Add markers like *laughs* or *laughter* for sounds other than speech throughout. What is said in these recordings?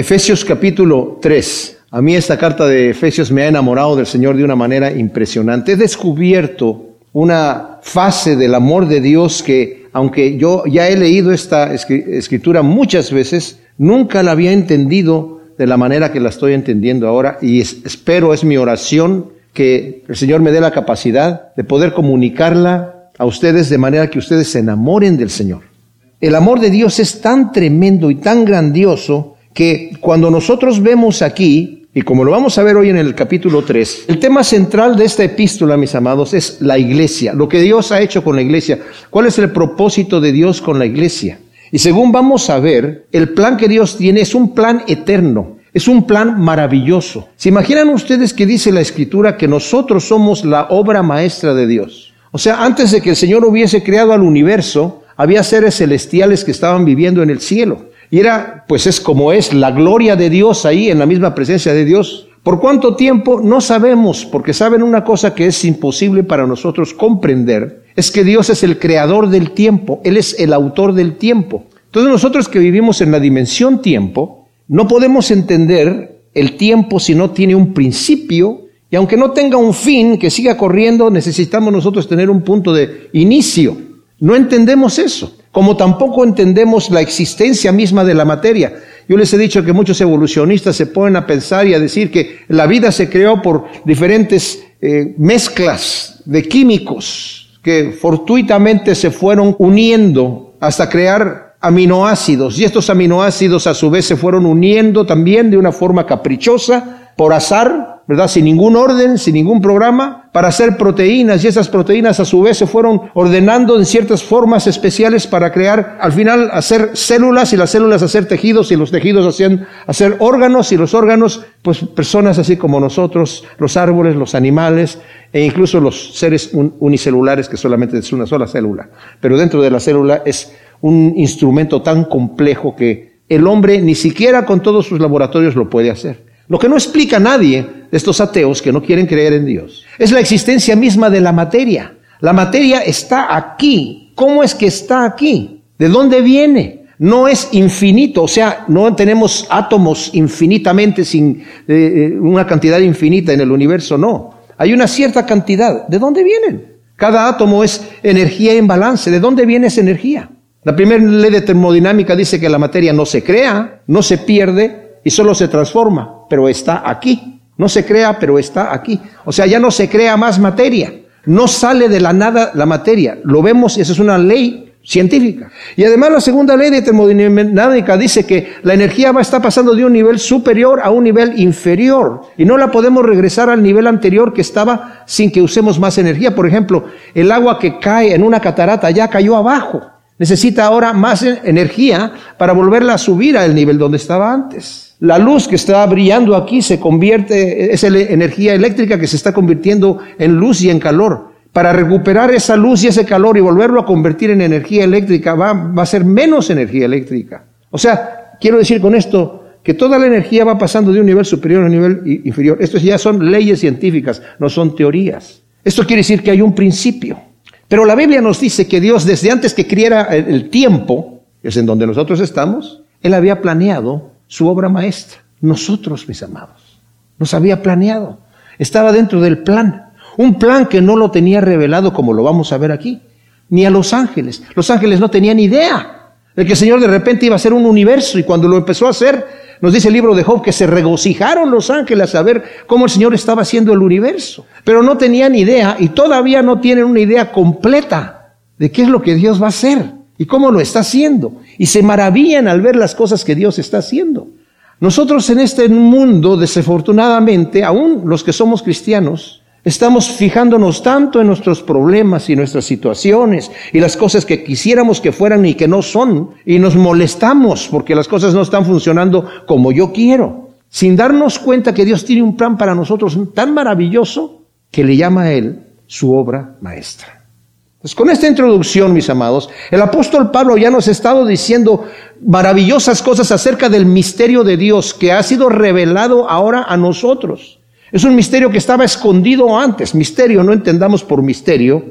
Efesios capítulo 3. A mí esta carta de Efesios me ha enamorado del Señor de una manera impresionante. He descubierto una fase del amor de Dios que, aunque yo ya he leído esta escritura muchas veces, nunca la había entendido de la manera que la estoy entendiendo ahora y espero, es mi oración, que el Señor me dé la capacidad de poder comunicarla a ustedes de manera que ustedes se enamoren del Señor. El amor de Dios es tan tremendo y tan grandioso que cuando nosotros vemos aquí, y como lo vamos a ver hoy en el capítulo 3, el tema central de esta epístola, mis amados, es la iglesia, lo que Dios ha hecho con la iglesia. ¿Cuál es el propósito de Dios con la iglesia? Y según vamos a ver, el plan que Dios tiene es un plan eterno. Es un plan maravilloso. ¿Se imaginan ustedes que dice la escritura que nosotros somos la obra maestra de Dios? O sea, antes de que el Señor hubiese creado al universo, había seres celestiales que estaban viviendo en el cielo. Y era, pues es como es, la gloria de Dios ahí en la misma presencia de Dios. ¿Por cuánto tiempo? No sabemos, porque saben una cosa que es imposible para nosotros comprender, es que Dios es el creador del tiempo, Él es el autor del tiempo. Entonces nosotros que vivimos en la dimensión tiempo, no podemos entender el tiempo si no tiene un principio y aunque no tenga un fin que siga corriendo, necesitamos nosotros tener un punto de inicio. No entendemos eso como tampoco entendemos la existencia misma de la materia. Yo les he dicho que muchos evolucionistas se ponen a pensar y a decir que la vida se creó por diferentes eh, mezclas de químicos que fortuitamente se fueron uniendo hasta crear aminoácidos y estos aminoácidos a su vez se fueron uniendo también de una forma caprichosa por azar ¿verdad? Sin ningún orden, sin ningún programa, para hacer proteínas y esas proteínas a su vez se fueron ordenando en ciertas formas especiales para crear, al final, hacer células y las células hacer tejidos y los tejidos hacían hacer órganos y los órganos, pues personas así como nosotros, los árboles, los animales e incluso los seres unicelulares que solamente es una sola célula. Pero dentro de la célula es un instrumento tan complejo que el hombre ni siquiera con todos sus laboratorios lo puede hacer. Lo que no explica nadie de estos ateos que no quieren creer en Dios es la existencia misma de la materia. La materia está aquí. ¿Cómo es que está aquí? ¿De dónde viene? No es infinito, o sea, no tenemos átomos infinitamente sin eh, eh, una cantidad infinita en el universo, no. Hay una cierta cantidad. ¿De dónde vienen? Cada átomo es energía en balance. ¿De dónde viene esa energía? La primera ley de termodinámica dice que la materia no se crea, no se pierde y solo se transforma pero está aquí. No se crea, pero está aquí. O sea, ya no se crea más materia. No sale de la nada la materia. Lo vemos, esa es una ley científica. Y además la segunda ley de termodinámica dice que la energía va a pasando de un nivel superior a un nivel inferior y no la podemos regresar al nivel anterior que estaba sin que usemos más energía. Por ejemplo, el agua que cae en una catarata ya cayó abajo. Necesita ahora más energía para volverla a subir al nivel donde estaba antes. La luz que está brillando aquí se convierte, es energía eléctrica que se está convirtiendo en luz y en calor. Para recuperar esa luz y ese calor y volverlo a convertir en energía eléctrica va, a ser menos energía eléctrica. O sea, quiero decir con esto que toda la energía va pasando de un nivel superior a un nivel inferior. Estos ya son leyes científicas, no son teorías. Esto quiere decir que hay un principio. Pero la Biblia nos dice que Dios, desde antes que criara el tiempo, es en donde nosotros estamos, Él había planeado su obra maestra. Nosotros, mis amados, nos había planeado. Estaba dentro del plan. Un plan que no lo tenía revelado como lo vamos a ver aquí, ni a los ángeles. Los ángeles no tenían idea de que el Señor de repente iba a ser un universo y cuando lo empezó a hacer, nos dice el libro de Job que se regocijaron los ángeles a ver cómo el Señor estaba haciendo el universo. Pero no tenían idea y todavía no tienen una idea completa de qué es lo que Dios va a hacer y cómo lo está haciendo. Y se maravillan al ver las cosas que Dios está haciendo. Nosotros en este mundo, desafortunadamente, aún los que somos cristianos, estamos fijándonos tanto en nuestros problemas y nuestras situaciones y las cosas que quisiéramos que fueran y que no son, y nos molestamos porque las cosas no están funcionando como yo quiero, sin darnos cuenta que Dios tiene un plan para nosotros tan maravilloso que le llama a Él su obra maestra. Con esta introducción, mis amados, el apóstol Pablo ya nos ha estado diciendo maravillosas cosas acerca del misterio de Dios que ha sido revelado ahora a nosotros. Es un misterio que estaba escondido antes. Misterio, no entendamos por misterio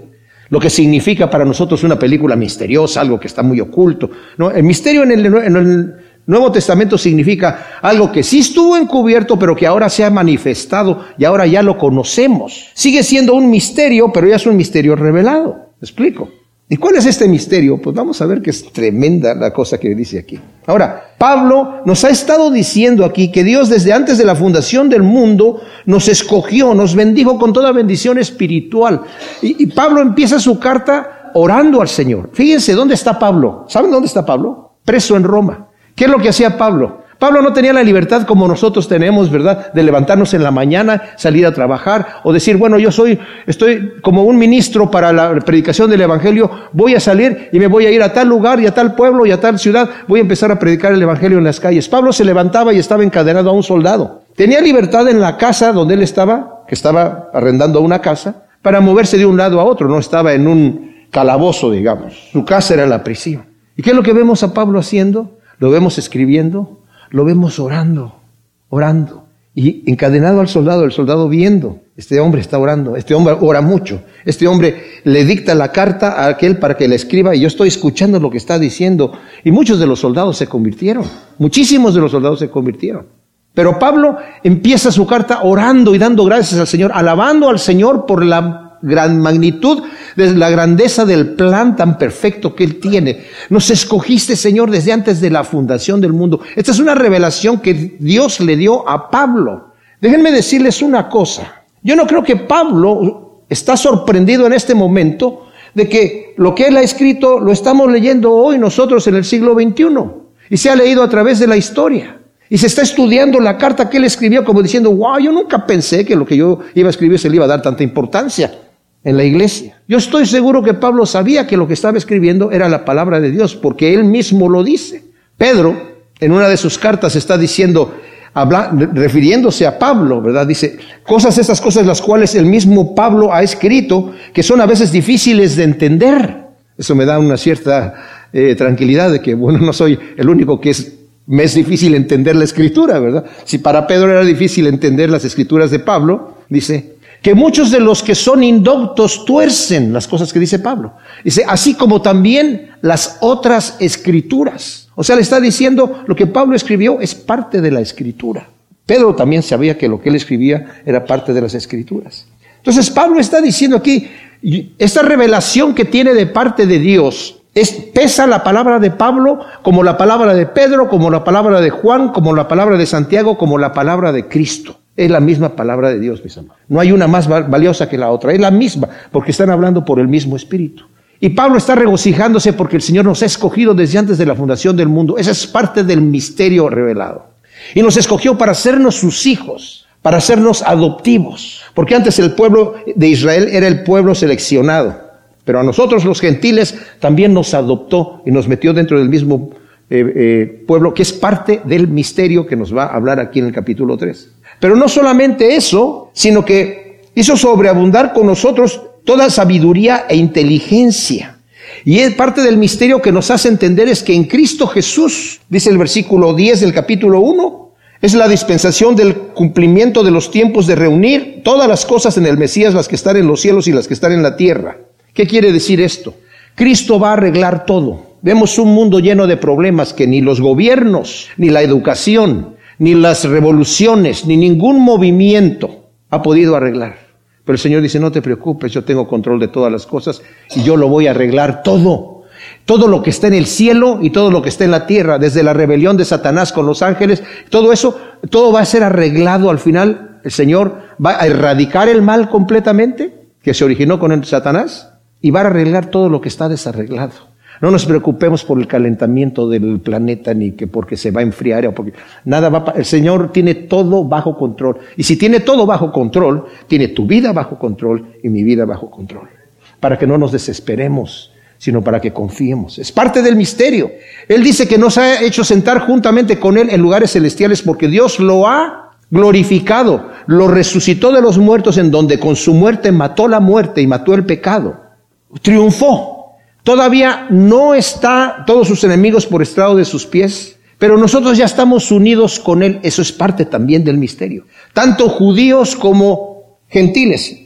lo que significa para nosotros una película misteriosa, algo que está muy oculto. El misterio en el, Nuevo Testamento significa algo que sí estuvo encubierto, pero que ahora se ha manifestado y ahora ya lo conocemos. Sigue siendo un misterio, pero ya es un misterio revelado. ¿Me explico? ¿Y cuál es este misterio? Pues vamos a ver que es tremenda la cosa que dice aquí. Ahora, Pablo nos ha estado diciendo aquí que Dios desde antes de la fundación del mundo nos escogió, nos bendijo con toda bendición espiritual. Y, y Pablo empieza su carta orando al Señor. Fíjense, ¿dónde está Pablo? ¿Saben dónde está Pablo? Preso en Roma. ¿Qué es lo que hacía Pablo? Pablo no tenía la libertad como nosotros tenemos, ¿verdad? De levantarnos en la mañana, salir a trabajar o decir, bueno, yo soy, estoy como un ministro para la predicación del Evangelio, voy a salir y me voy a ir a tal lugar y a tal pueblo y a tal ciudad, voy a empezar a predicar el Evangelio en las calles. Pablo se levantaba y estaba encadenado a un soldado. Tenía libertad en la casa donde él estaba, que estaba arrendando una casa, para moverse de un lado a otro, no estaba en un calabozo, digamos. Su casa era la prisión. ¿Y qué es lo que vemos a Pablo haciendo? Lo vemos escribiendo, lo vemos orando, orando. Y encadenado al soldado, el soldado viendo, este hombre está orando, este hombre ora mucho, este hombre le dicta la carta a aquel para que le escriba y yo estoy escuchando lo que está diciendo. Y muchos de los soldados se convirtieron, muchísimos de los soldados se convirtieron. Pero Pablo empieza su carta orando y dando gracias al Señor, alabando al Señor por la gran magnitud, de la grandeza del plan tan perfecto que Él tiene. Nos escogiste, Señor, desde antes de la fundación del mundo. Esta es una revelación que Dios le dio a Pablo. Déjenme decirles una cosa. Yo no creo que Pablo está sorprendido en este momento de que lo que él ha escrito lo estamos leyendo hoy nosotros en el siglo XXI y se ha leído a través de la historia. Y se está estudiando la carta que él escribió como diciendo, wow, yo nunca pensé que lo que yo iba a escribir se le iba a dar tanta importancia en la iglesia. Yo estoy seguro que Pablo sabía que lo que estaba escribiendo era la palabra de Dios, porque él mismo lo dice. Pedro, en una de sus cartas, está diciendo, refiriéndose a Pablo, ¿verdad? Dice, cosas, esas cosas las cuales el mismo Pablo ha escrito, que son a veces difíciles de entender. Eso me da una cierta eh, tranquilidad de que, bueno, no soy el único que es, me es difícil entender la escritura, ¿verdad? Si para Pedro era difícil entender las escrituras de Pablo, dice, que muchos de los que son indoctos tuercen las cosas que dice Pablo. Dice, así como también las otras escrituras. O sea, le está diciendo lo que Pablo escribió es parte de la escritura. Pedro también sabía que lo que él escribía era parte de las escrituras. Entonces Pablo está diciendo aquí, esta revelación que tiene de parte de Dios, es, pesa la palabra de Pablo como la palabra de Pedro, como la palabra de Juan, como la palabra de Santiago, como la palabra de Cristo. Es la misma palabra de Dios, mis amados. No hay una más valiosa que la otra. Es la misma, porque están hablando por el mismo Espíritu. Y Pablo está regocijándose porque el Señor nos ha escogido desde antes de la fundación del mundo. Esa es parte del misterio revelado. Y nos escogió para hacernos sus hijos, para hacernos adoptivos. Porque antes el pueblo de Israel era el pueblo seleccionado. Pero a nosotros los gentiles también nos adoptó y nos metió dentro del mismo eh, eh, pueblo, que es parte del misterio que nos va a hablar aquí en el capítulo 3. Pero no solamente eso, sino que hizo sobreabundar con nosotros toda sabiduría e inteligencia. Y es parte del misterio que nos hace entender es que en Cristo Jesús, dice el versículo 10 del capítulo 1, es la dispensación del cumplimiento de los tiempos de reunir todas las cosas en el Mesías, las que están en los cielos y las que están en la tierra. ¿Qué quiere decir esto? Cristo va a arreglar todo. Vemos un mundo lleno de problemas que ni los gobiernos, ni la educación, ni las revoluciones, ni ningún movimiento ha podido arreglar. Pero el Señor dice, no te preocupes, yo tengo control de todas las cosas y yo lo voy a arreglar todo. Todo lo que está en el cielo y todo lo que está en la tierra, desde la rebelión de Satanás con los ángeles, todo eso, todo va a ser arreglado al final. El Señor va a erradicar el mal completamente que se originó con Satanás y va a arreglar todo lo que está desarreglado. No nos preocupemos por el calentamiento del planeta ni que porque se va a enfriar o porque nada va el Señor tiene todo bajo control. Y si tiene todo bajo control, tiene tu vida bajo control y mi vida bajo control. Para que no nos desesperemos, sino para que confiemos. Es parte del misterio. Él dice que nos ha hecho sentar juntamente con él en lugares celestiales porque Dios lo ha glorificado, lo resucitó de los muertos en donde con su muerte mató la muerte y mató el pecado. Triunfó. Todavía no está todos sus enemigos por estrado de sus pies, pero nosotros ya estamos unidos con Él. Eso es parte también del misterio. Tanto judíos como gentiles.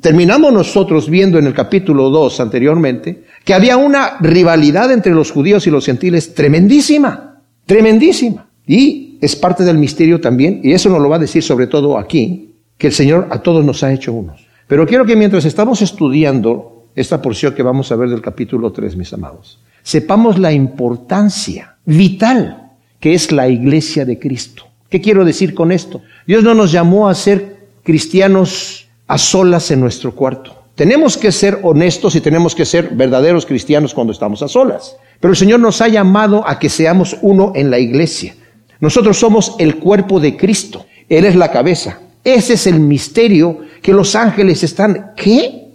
Terminamos nosotros viendo en el capítulo 2 anteriormente que había una rivalidad entre los judíos y los gentiles tremendísima. tremendísima. Y es parte del misterio también, y eso nos lo va a decir sobre todo aquí, que el Señor a todos nos ha hecho unos. Pero quiero que mientras estamos estudiando esta porción que vamos a ver del capítulo 3, mis amados, sepamos la importancia vital que es la iglesia de Cristo. ¿Qué quiero decir con esto? Dios no nos llamó a ser cristianos a solas en nuestro cuarto. Tenemos que ser honestos y tenemos que ser verdaderos cristianos cuando estamos a solas. Pero el Señor nos ha llamado a que seamos uno en la iglesia. Nosotros somos el cuerpo de Cristo. Él es la cabeza. Ese es el misterio que los ángeles están. ¿Qué?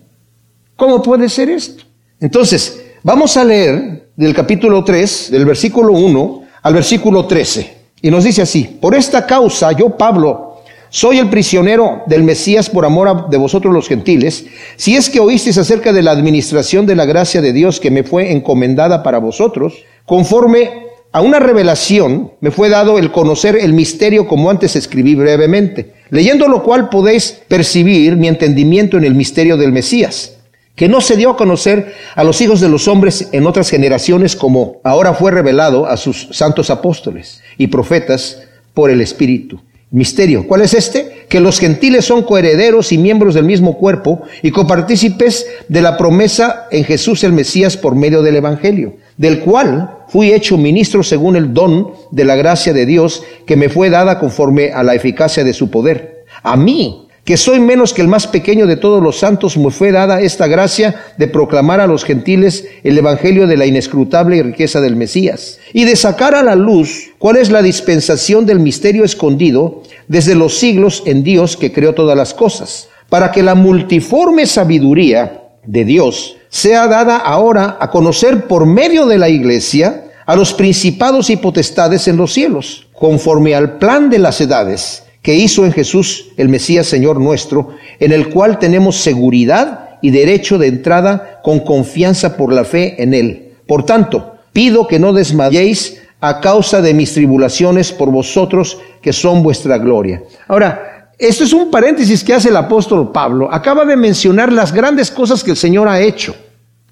¿Cómo puede ser esto? Entonces, vamos a leer del capítulo 3, del versículo 1 al versículo 13. Y nos dice así, por esta causa yo, Pablo, soy el prisionero del Mesías por amor de vosotros los gentiles, si es que oísteis acerca de la administración de la gracia de Dios que me fue encomendada para vosotros, conforme a una revelación me fue dado el conocer el misterio como antes escribí brevemente, leyendo lo cual podéis percibir mi entendimiento en el misterio del Mesías, que no se dio a conocer a los hijos de los hombres en otras generaciones como ahora fue revelado a sus santos apóstoles y profetas por el Espíritu misterio. ¿Cuál es este? Que los gentiles son coherederos y miembros del mismo cuerpo y copartícipes de la promesa en Jesús el Mesías por medio del Evangelio, del cual fui hecho ministro según el don de la gracia de Dios que me fue dada conforme a la eficacia de su poder. A mí, que soy menos que el más pequeño de todos los santos, me fue dada esta gracia de proclamar a los gentiles el Evangelio de la inescrutable riqueza del Mesías, y de sacar a la luz cuál es la dispensación del misterio escondido desde los siglos en Dios que creó todas las cosas, para que la multiforme sabiduría de Dios sea dada ahora a conocer por medio de la iglesia a los principados y potestades en los cielos, conforme al plan de las edades que hizo en Jesús el Mesías Señor nuestro, en el cual tenemos seguridad y derecho de entrada con confianza por la fe en Él. Por tanto, pido que no desmayéis a causa de mis tribulaciones por vosotros, que son vuestra gloria. Ahora, esto es un paréntesis que hace el apóstol Pablo. Acaba de mencionar las grandes cosas que el Señor ha hecho.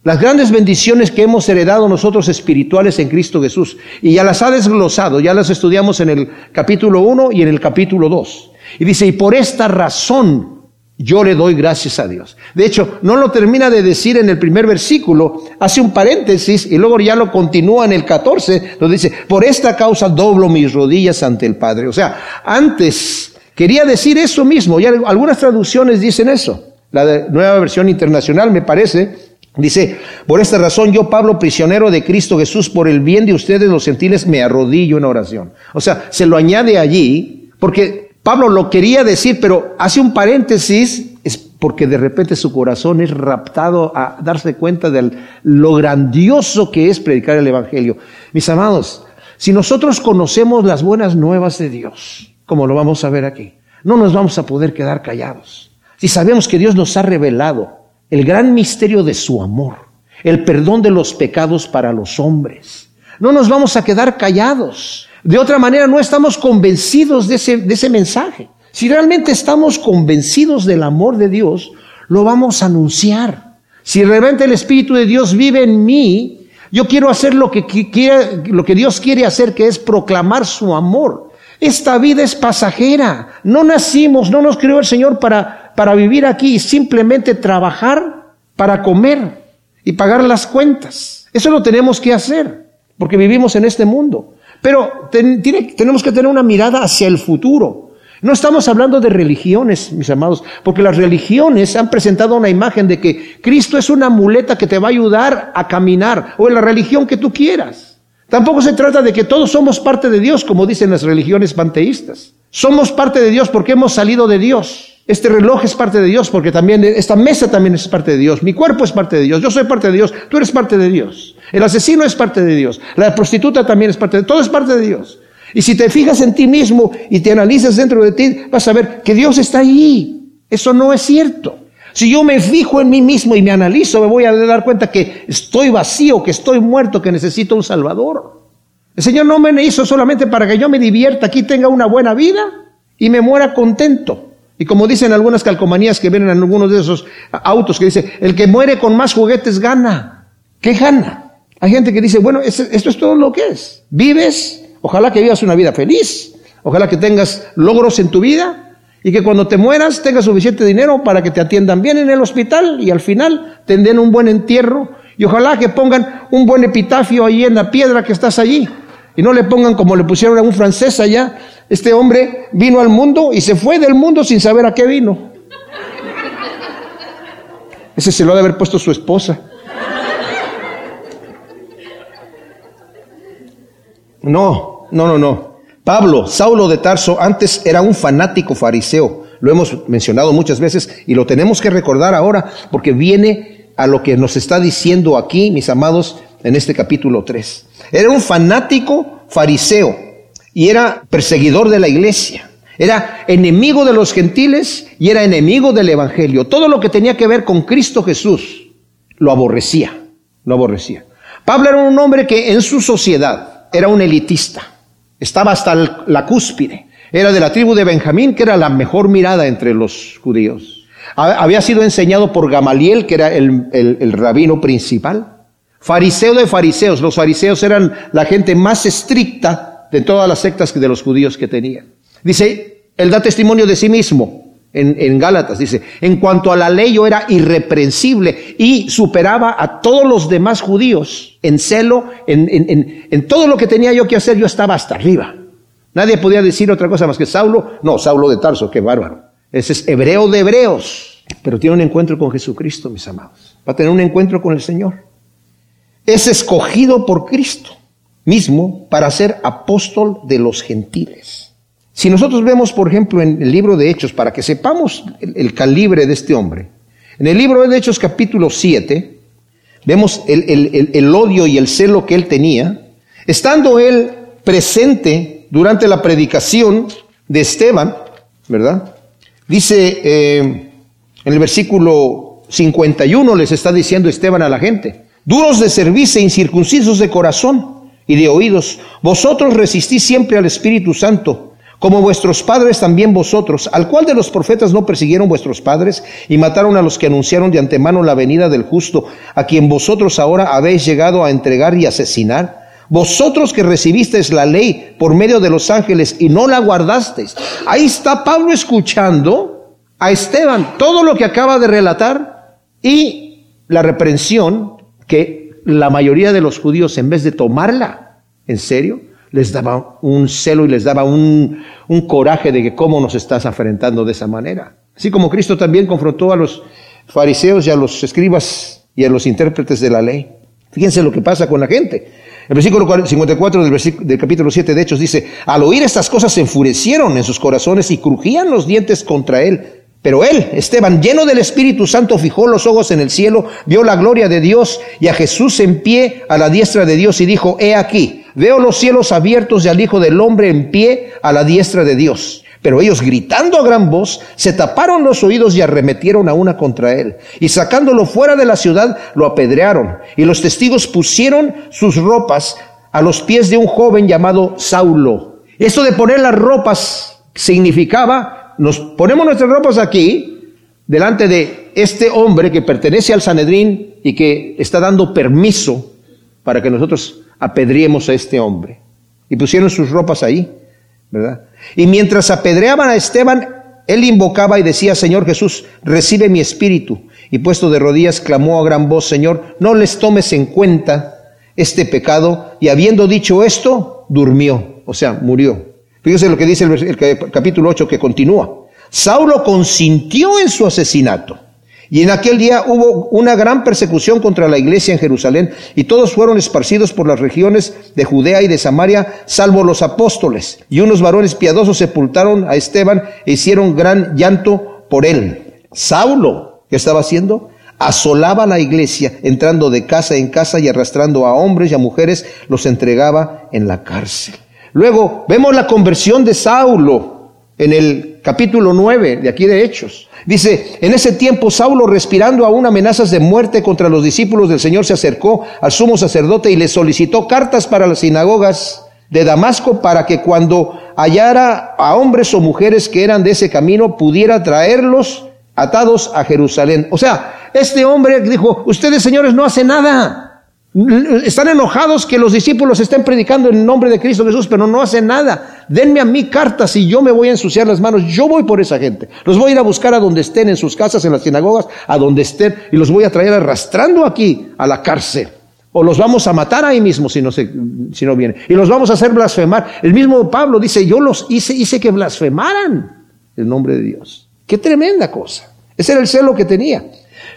Las grandes bendiciones que hemos heredado nosotros espirituales en Cristo Jesús. Y ya las ha desglosado, ya las estudiamos en el capítulo 1 y en el capítulo 2. Y dice, y por esta razón yo le doy gracias a Dios. De hecho, no lo termina de decir en el primer versículo, hace un paréntesis y luego ya lo continúa en el 14, donde dice, por esta causa doblo mis rodillas ante el Padre. O sea, antes quería decir eso mismo, y algunas traducciones dicen eso. La nueva versión internacional me parece Dice, por esta razón yo, Pablo, prisionero de Cristo Jesús, por el bien de ustedes los gentiles, me arrodillo en oración. O sea, se lo añade allí, porque Pablo lo quería decir, pero hace un paréntesis, es porque de repente su corazón es raptado a darse cuenta de lo grandioso que es predicar el Evangelio. Mis amados, si nosotros conocemos las buenas nuevas de Dios, como lo vamos a ver aquí, no nos vamos a poder quedar callados. Si sabemos que Dios nos ha revelado el gran misterio de su amor, el perdón de los pecados para los hombres. No nos vamos a quedar callados. De otra manera, no estamos convencidos de ese, de ese mensaje. Si realmente estamos convencidos del amor de Dios, lo vamos a anunciar. Si realmente el Espíritu de Dios vive en mí, yo quiero hacer lo que, quiere, lo que Dios quiere hacer, que es proclamar su amor. Esta vida es pasajera. No nacimos, no nos creó el Señor para para vivir aquí simplemente trabajar para comer y pagar las cuentas. Eso lo tenemos que hacer, porque vivimos en este mundo. Pero tenemos que tener una mirada hacia el futuro. No estamos hablando de religiones, mis amados, porque las religiones han presentado una imagen de que Cristo es una muleta que te va a ayudar a caminar, o en la religión que tú quieras. Tampoco se trata de que todos somos parte de Dios, como dicen las religiones panteístas. Somos parte de Dios porque hemos salido de Dios. Este reloj es parte de Dios porque también esta mesa también es parte de Dios. Mi cuerpo es parte de Dios. Yo soy parte de Dios. Tú eres parte de Dios. El asesino es parte de Dios. La prostituta también es parte de Todo es parte de Dios. Y si te fijas en ti mismo y te analizas dentro de ti, vas a ver que Dios está ahí. Eso no es cierto. Si yo me fijo en mí mismo y me analizo, me voy a dar cuenta que estoy vacío, que estoy muerto, que necesito un Salvador. El Señor no me hizo solamente para que yo me divierta, aquí tenga una buena vida y me muera contento. Y como dicen algunas calcomanías que ven en algunos de esos autos que dice, el que muere con más juguetes gana. ¿Qué gana? Hay gente que dice, bueno, esto es todo lo que es. Vives, Ojalá que vivas una vida feliz. Ojalá que tengas logros en tu vida y que cuando te mueras tengas suficiente dinero para que te atiendan bien en el hospital y al final te den un buen entierro. Y ojalá que pongan un buen epitafio ahí en la piedra que estás allí. Y no le pongan como le pusieron a un francés allá. Este hombre vino al mundo y se fue del mundo sin saber a qué vino. Ese se lo ha de haber puesto su esposa. No, no, no, no. Pablo, Saulo de Tarso, antes era un fanático fariseo. Lo hemos mencionado muchas veces y lo tenemos que recordar ahora porque viene a lo que nos está diciendo aquí, mis amados, en este capítulo 3. Era un fanático fariseo y era perseguidor de la iglesia. Era enemigo de los gentiles y era enemigo del Evangelio. Todo lo que tenía que ver con Cristo Jesús lo aborrecía, lo aborrecía. Pablo era un hombre que en su sociedad era un elitista, estaba hasta la cúspide. Era de la tribu de Benjamín, que era la mejor mirada entre los judíos. Había sido enseñado por Gamaliel, que era el, rabino principal. Fariseo de fariseos. Los fariseos eran la gente más estricta de todas las sectas de los judíos que tenían. Dice, él da testimonio de sí mismo en, en, Gálatas. Dice, en cuanto a la ley yo era irreprensible y superaba a todos los demás judíos en celo, en, en, en todo lo que tenía yo que hacer, yo estaba hasta arriba. Nadie podía decir otra cosa más que Saulo. No, Saulo de Tarso, qué bárbaro. Ese es hebreo de hebreos. Pero tiene un encuentro con Jesucristo, mis amados. Va a tener un encuentro con el Señor. Es escogido por Cristo mismo para ser apóstol de los gentiles. Si nosotros vemos, por ejemplo, en el libro de Hechos, para que sepamos el, calibre de este hombre, en el libro de Hechos capítulo 7, vemos el, odio y el celo que él tenía, estando él presente durante la predicación de Esteban, ¿verdad? Dice eh, en el versículo 51, les está diciendo Esteban a la gente, duros de servicio e incircuncisos de corazón y de oídos, vosotros resistís siempre al Espíritu Santo como vuestros padres también vosotros, al cual de los profetas no persiguieron vuestros padres y mataron a los que anunciaron de antemano la venida del justo, a quien vosotros ahora habéis llegado a entregar y asesinar. Vosotros que recibisteis la ley por medio de los ángeles y no la guardasteis. Ahí está Pablo escuchando a Esteban todo lo que acaba de relatar y la reprensión que la mayoría de los judíos en vez de tomarla en serio, les daba un celo y les daba un, un coraje de que cómo nos estás afrentando de esa manera. Así como Cristo también confrontó a los fariseos y a los escribas y a los intérpretes de la ley. Fíjense lo que pasa con la gente. El versículo 54 del, versículo, del capítulo 7 de Hechos dice, al oír estas cosas se enfurecieron en sus corazones y crujían los dientes contra él. Pero él, Esteban, lleno del Espíritu Santo, fijó los ojos en el cielo, vio la gloria de Dios y a Jesús en pie a la diestra de Dios y dijo, he aquí, veo los cielos abiertos y al Hijo del Hombre en pie a la diestra de Dios. Pero ellos gritando a gran voz, se taparon los oídos y arremetieron a una contra él. Y sacándolo fuera de la ciudad, lo apedrearon. Y los testigos pusieron sus ropas a los pies de un joven llamado Saulo. Esto de poner las ropas significaba nos ponemos nuestras ropas aquí, delante de este hombre que pertenece al Sanedrín y que está dando permiso para que nosotros apedriemos a este hombre. Y pusieron sus ropas ahí, ¿verdad? Y mientras apedreaban a Esteban, él invocaba y decía, Señor Jesús, recibe mi espíritu. Y puesto de rodillas, clamó a gran voz, Señor, no les tomes en cuenta este pecado. Y habiendo dicho esto, durmió, o sea, murió. Fíjese lo que dice el, capítulo 8 que continúa. Saulo consintió en su asesinato. Y en aquel día hubo una gran persecución contra la iglesia en Jerusalén y todos fueron esparcidos por las regiones de Judea y de Samaria, salvo los apóstoles. Y unos varones piadosos sepultaron a Esteban e hicieron gran llanto por él. Saulo, ¿qué estaba haciendo? Asolaba la iglesia, entrando de casa en casa y arrastrando a hombres y a mujeres, los entregaba en la cárcel. Luego vemos la conversión de Saulo en el capítulo 9 de aquí de Hechos. Dice, en ese tiempo Saulo, respirando aún amenazas de muerte contra los discípulos del Señor, se acercó al sumo sacerdote y le solicitó cartas para las sinagogas de Damasco para que cuando hallara a hombres o mujeres que eran de ese camino, pudiera traerlos atados a Jerusalén. O sea, este hombre dijo, ustedes señores no hacen nada. Están enojados que los discípulos estén predicando en nombre de Cristo Jesús, pero no hacen nada. Denme a mí cartas y yo me voy a ensuciar las manos. Yo voy por esa gente. Los voy a ir a buscar a donde estén, en sus casas, en las sinagogas, a donde estén, y los voy a traer arrastrando aquí a la cárcel. O los vamos a matar ahí mismo si no, se, si no vienen. Y los vamos a hacer blasfemar. El mismo Pablo dice, yo los hice, hice que blasfemaran el nombre de Dios. Qué tremenda cosa. Ese era el celo que tenía.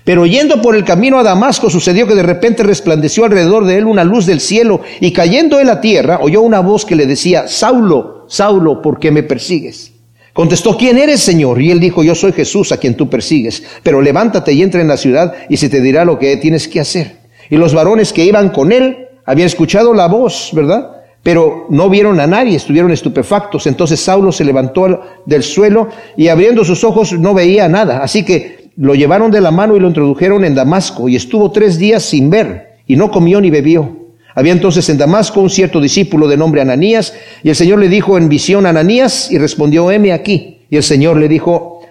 Pero yendo por el camino a Damasco sucedió que de repente resplandeció alrededor de él una luz del cielo y cayendo en la tierra oyó una voz que le decía, Saulo, Saulo, ¿por qué me persigues? Contestó, ¿quién eres, Señor? Y él dijo, yo soy Jesús a quien tú persigues, pero levántate y entra en la ciudad y se te dirá lo que tienes que hacer. Y los varones que iban con él habían escuchado la voz, ¿verdad? Pero no vieron a nadie, estuvieron estupefactos. Entonces Saulo se levantó del suelo y abriendo sus ojos no veía nada. Así que lo llevaron de la mano y lo introdujeron en Damasco y estuvo tres días sin ver y no comió ni bebió. Había entonces en Damasco un cierto discípulo de nombre Ananías y el Señor le dijo en visión Ananías y respondió, heme aquí. Y el Señor le dijo,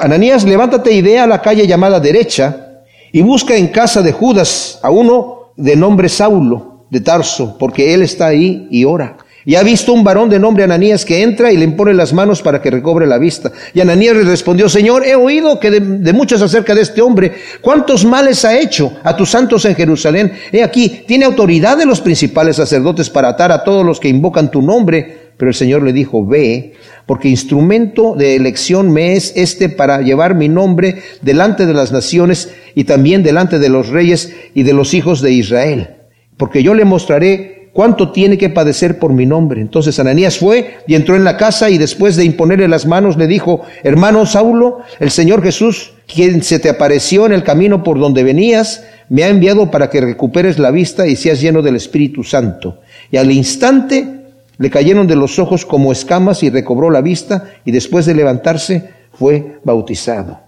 Ananías, levántate y ve a la calle llamada derecha y busca en casa de Judas a uno de nombre Saulo de Tarso, porque él está ahí y ora. Y ha visto un varón de nombre Ananías que entra y le impone las manos para que recobre la vista. Y Ananías le respondió, Señor, he oído que de, de, muchos acerca de este hombre, cuántos males ha hecho a tus santos en Jerusalén. He aquí, tiene autoridad de los principales sacerdotes para atar a todos los que invocan tu nombre. Pero el Señor le dijo, ve, porque instrumento de elección me es este para llevar mi nombre delante de las naciones y también delante de los reyes y de los hijos de Israel. Porque yo le mostraré cuánto tiene que padecer por mi nombre. Entonces Ananías fue y entró en la casa y después de imponerle las manos le dijo, hermano Saulo, el Señor Jesús, quien se te apareció en el camino por donde venías, me ha enviado para que recuperes la vista y seas lleno del Espíritu Santo. Y al instante le cayeron de los ojos como escamas y recobró la vista y después de levantarse fue bautizado.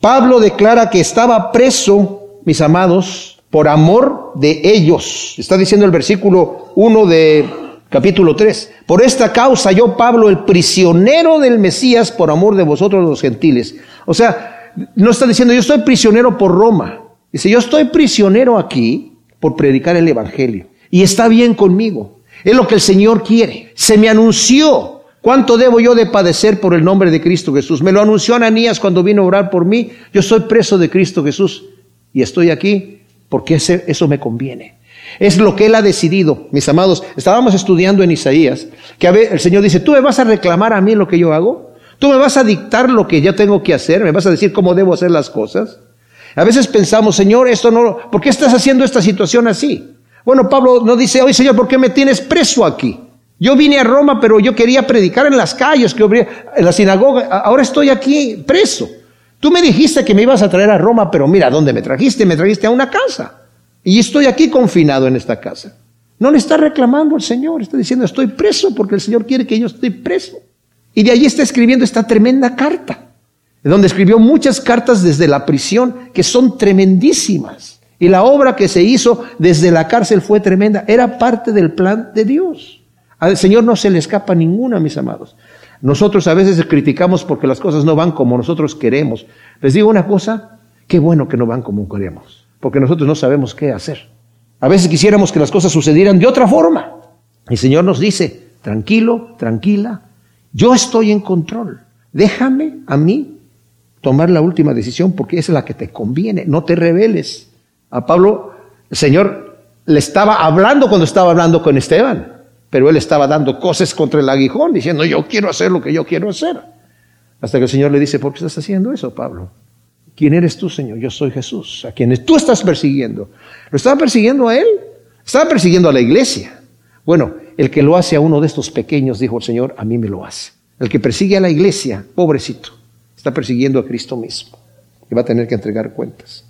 Pablo declara que estaba preso, mis amados, por amor de ellos. Está diciendo el versículo 1 de capítulo 3. Por esta causa yo, Pablo, el prisionero del Mesías, por amor de vosotros los gentiles. O sea, no está diciendo yo estoy prisionero por Roma. Dice, yo estoy prisionero aquí por predicar el Evangelio. Y está bien conmigo. Es lo que el Señor quiere. Se me anunció cuánto debo yo de padecer por el nombre de Cristo Jesús. Me lo anunció Ananías cuando vino a orar por mí. Yo soy preso de Cristo Jesús y estoy aquí porque eso me conviene. Es lo que Él ha decidido, mis amados. Estábamos estudiando en Isaías que a ver, el Señor dice, tú me vas a reclamar a mí lo que yo hago. Tú me vas a dictar lo que yo tengo que hacer. Me vas a decir cómo debo hacer las cosas. A veces pensamos, Señor, esto no, ¿por qué estás haciendo esta situación así? Bueno, Pablo no dice, oye Señor, ¿por qué me tienes preso aquí? Yo vine a Roma, pero yo quería predicar en las calles, que en la sinagoga. Ahora estoy aquí preso. Tú me dijiste que me ibas a traer a Roma, pero mira, ¿dónde me trajiste? Me trajiste a una casa. Y estoy aquí confinado en esta casa. No le está reclamando al Señor, está diciendo, estoy preso porque el Señor quiere que yo esté preso. Y de allí está escribiendo esta tremenda carta, de donde escribió muchas cartas desde la prisión que son tremendísimas. Y la obra que se hizo desde la cárcel fue tremenda. Era parte del plan de Dios. Al Señor no se le escapa ninguna, mis amados. Nosotros a veces criticamos porque las cosas no van como nosotros queremos. Les digo una cosa, qué bueno que no van como queremos, porque nosotros no sabemos qué hacer. A veces quisiéramos que las cosas sucedieran de otra forma. El Señor nos dice, tranquilo, tranquila, yo estoy en control. Déjame a mí tomar la última decisión porque es la que te conviene. No te rebeles. A Pablo, el Señor le estaba hablando cuando estaba hablando con Esteban, pero él estaba dando cosas contra el aguijón, diciendo, yo quiero hacer lo que yo quiero hacer. Hasta que el Señor le dice, ¿por qué estás haciendo eso, Pablo? ¿Quién eres tú, Señor? Yo soy Jesús, a quienes tú estás persiguiendo. ¿Lo estaba persiguiendo a él? Estaba persiguiendo a la iglesia. Bueno, el que lo hace a uno de estos pequeños, dijo el Señor, a mí me lo hace. El que persigue a la iglesia, pobrecito, está persiguiendo a Cristo mismo, que va a tener que entregar cuentas.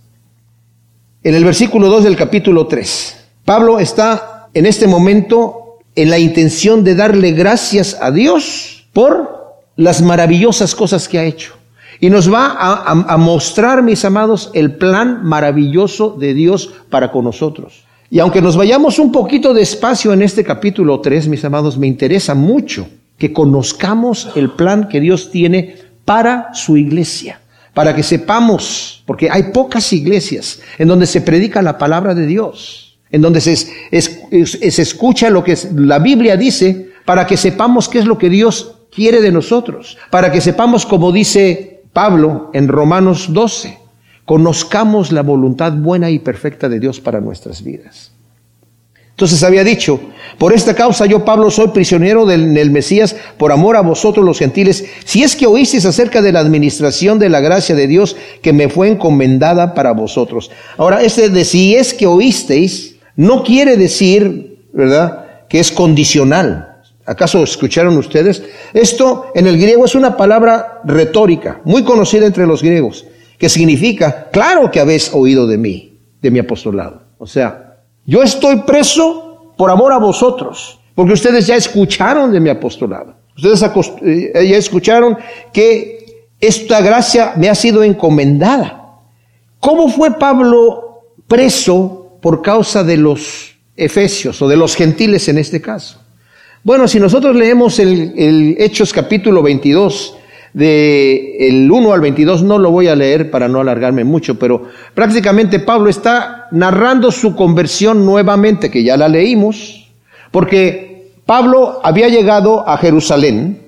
En el versículo 2 del capítulo 3, Pablo está en este momento en la intención de darle gracias a Dios por las maravillosas cosas que ha hecho. Y nos va a, mostrar, mis amados, el plan maravilloso de Dios para con nosotros. Y aunque nos vayamos un poquito despacio en este capítulo 3, mis amados, me interesa mucho que conozcamos el plan que Dios tiene para su iglesia para que sepamos, porque hay pocas iglesias en donde se predica la palabra de Dios. En donde se, se escucha lo que la Biblia dice para que sepamos qué es lo que Dios quiere de nosotros, para que sepamos, como dice Pablo en Romanos 12, conozcamos la voluntad buena y perfecta de Dios para nuestras vidas. Entonces había dicho, por esta causa yo Pablo soy prisionero del, Mesías por amor a vosotros los gentiles, si es que oísteis acerca de la administración de la gracia de Dios que me fue encomendada para vosotros. Ahora, este de si es que oísteis, no quiere decir, ¿verdad?, que es condicional. ¿Acaso escucharon ustedes? Esto en el griego es una palabra retórica, muy conocida entre los griegos, que significa, claro que habéis oído de mí, de mi apostolado. O sea, yo estoy preso por amor a vosotros, porque ustedes ya escucharon de mi apostolado. Ustedes eh, ya escucharon que esta gracia me ha sido encomendada. ¿Cómo fue Pablo preso por causa de los efesios o de los gentiles en este caso? Bueno, si nosotros leemos el, Hechos capítulo 22, de el 1 al 22 no lo voy a leer para no alargarme mucho, pero prácticamente Pablo está narrando su conversión nuevamente, que ya la leímos, porque Pablo había llegado a Jerusalén.